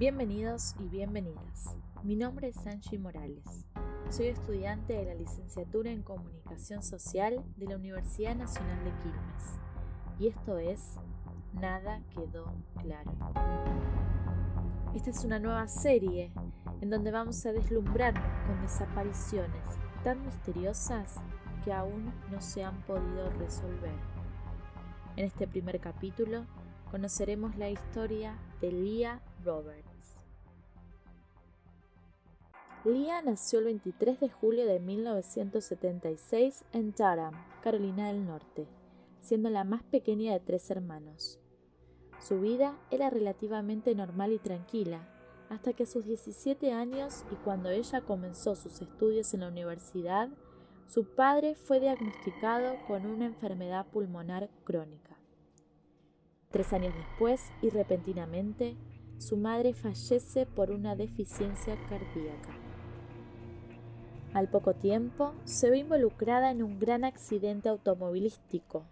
Bienvenidos y bienvenidas. Mi nombre es Angie Morales. Soy estudiante de la licenciatura en Comunicación Social de la Universidad Nacional de Quilmes. Y esto es Nada quedó claro. Esta es una nueva serie en donde vamos a deslumbrarnos con desapariciones tan misteriosas que aún no se han podido resolver. En este primer capítulo conoceremos la historia de Leah Roberts. Leah nació el 23 de julio de 1976 en Durham, Carolina del Norte, siendo la más pequeña de tres hermanos. Su vida era relativamente normal y tranquila, hasta que a sus 17 años y cuando ella comenzó sus estudios en la universidad, su padre fue diagnosticado con una enfermedad pulmonar crónica. Tres años después, y repentinamente, su madre fallece por una deficiencia cardíaca. Al poco tiempo, se ve involucrada en un gran accidente automovilístico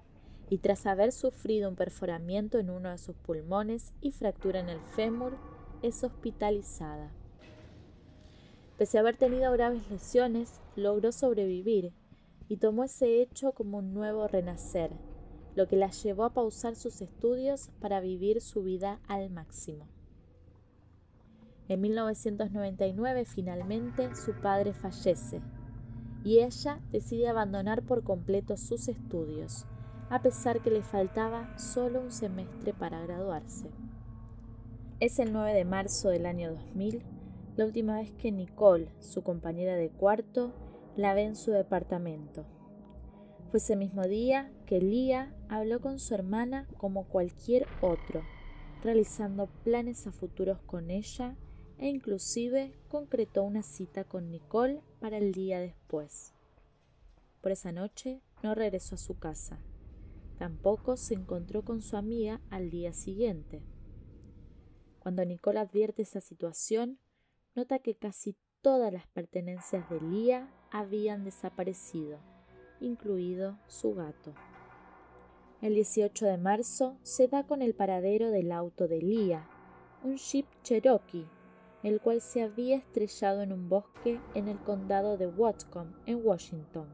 y tras haber sufrido un perforamiento en uno de sus pulmones y fractura en el fémur, es hospitalizada. Pese a haber tenido graves lesiones, logró sobrevivir y tomó ese hecho como un nuevo renacer, lo que la llevó a pausar sus estudios para vivir su vida al máximo. En 1999 finalmente su padre fallece y ella decide abandonar por completo sus estudios, a pesar que le faltaba solo un semestre para graduarse. Es el 9 de marzo del año 2000 la última vez que Nicole, su compañera de cuarto, la ve en su departamento. Fue ese mismo día que Lía habló con su hermana como cualquier otro, realizando planes a futuros con ella e inclusive concretó una cita con Nicole para el día después. Por esa noche no regresó a su casa. Tampoco se encontró con su amiga al día siguiente. Cuando Nicole advierte esa situación, nota que casi todas las pertenencias de Lía habían desaparecido, incluido su gato. El 18 de marzo se da con el paradero del auto de Lía, un Jeep Cherokee el cual se había estrellado en un bosque en el condado de Watcom, en Washington,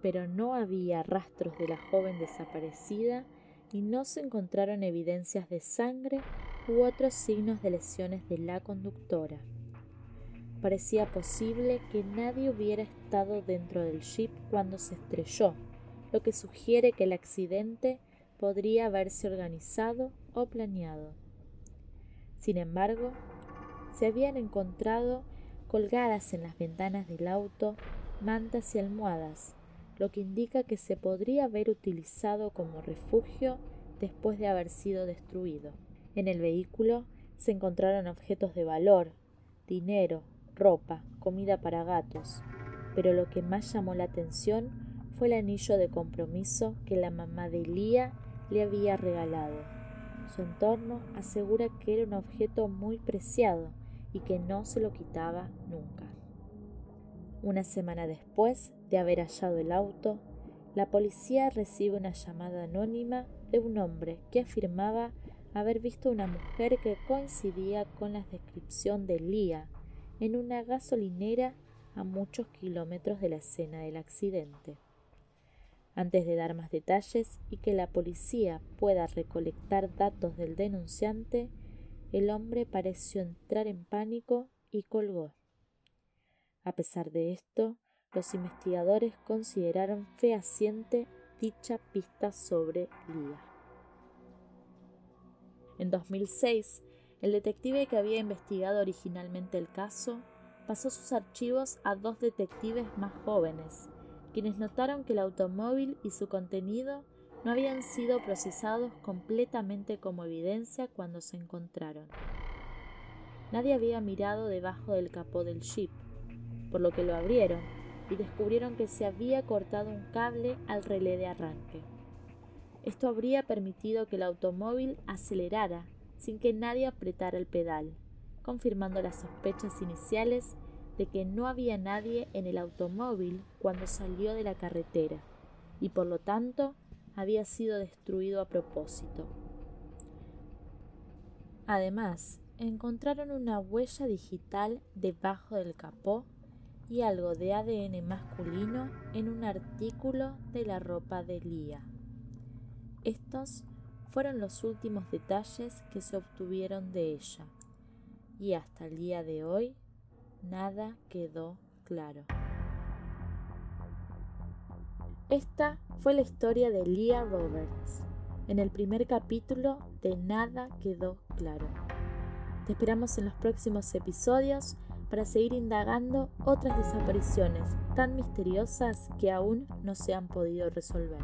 pero no había rastros de la joven desaparecida y no se encontraron evidencias de sangre u otros signos de lesiones de la conductora. Parecía posible que nadie hubiera estado dentro del jeep cuando se estrelló, lo que sugiere que el accidente podría haberse organizado o planeado. Sin embargo, se habían encontrado colgadas en las ventanas del auto mantas y almohadas, lo que indica que se podría haber utilizado como refugio después de haber sido destruido. En el vehículo se encontraron objetos de valor, dinero, ropa, comida para gatos, pero lo que más llamó la atención fue el anillo de compromiso que la mamá de Lía le había regalado. Su entorno asegura que era un objeto muy preciado y que no se lo quitaba nunca. Una semana después de haber hallado el auto, la policía recibe una llamada anónima de un hombre que afirmaba haber visto una mujer que coincidía con la descripción de Lía en una gasolinera a muchos kilómetros de la escena del accidente. Antes de dar más detalles y que la policía pueda recolectar datos del denunciante, el hombre pareció entrar en pánico y colgó. A pesar de esto, los investigadores consideraron fehaciente dicha pista sobre Lía. En 2006, el detective que había investigado originalmente el caso pasó sus archivos a dos detectives más jóvenes, quienes notaron que el automóvil y su contenido no habían sido procesados completamente como evidencia cuando se encontraron. Nadie había mirado debajo del capó del jeep, por lo que lo abrieron y descubrieron que se había cortado un cable al relé de arranque. Esto habría permitido que el automóvil acelerara sin que nadie apretara el pedal, confirmando las sospechas iniciales de que no había nadie en el automóvil cuando salió de la carretera y por lo tanto había sido destruido a propósito. Además, encontraron una huella digital debajo del capó y algo de ADN masculino en un artículo de la ropa de Lía. Estos fueron los últimos detalles que se obtuvieron de ella y hasta el día de hoy nada quedó claro. Esta fue la historia de Leah Roberts en el primer capítulo de Nada quedó claro. Te esperamos en los próximos episodios para seguir indagando otras desapariciones tan misteriosas que aún no se han podido resolver.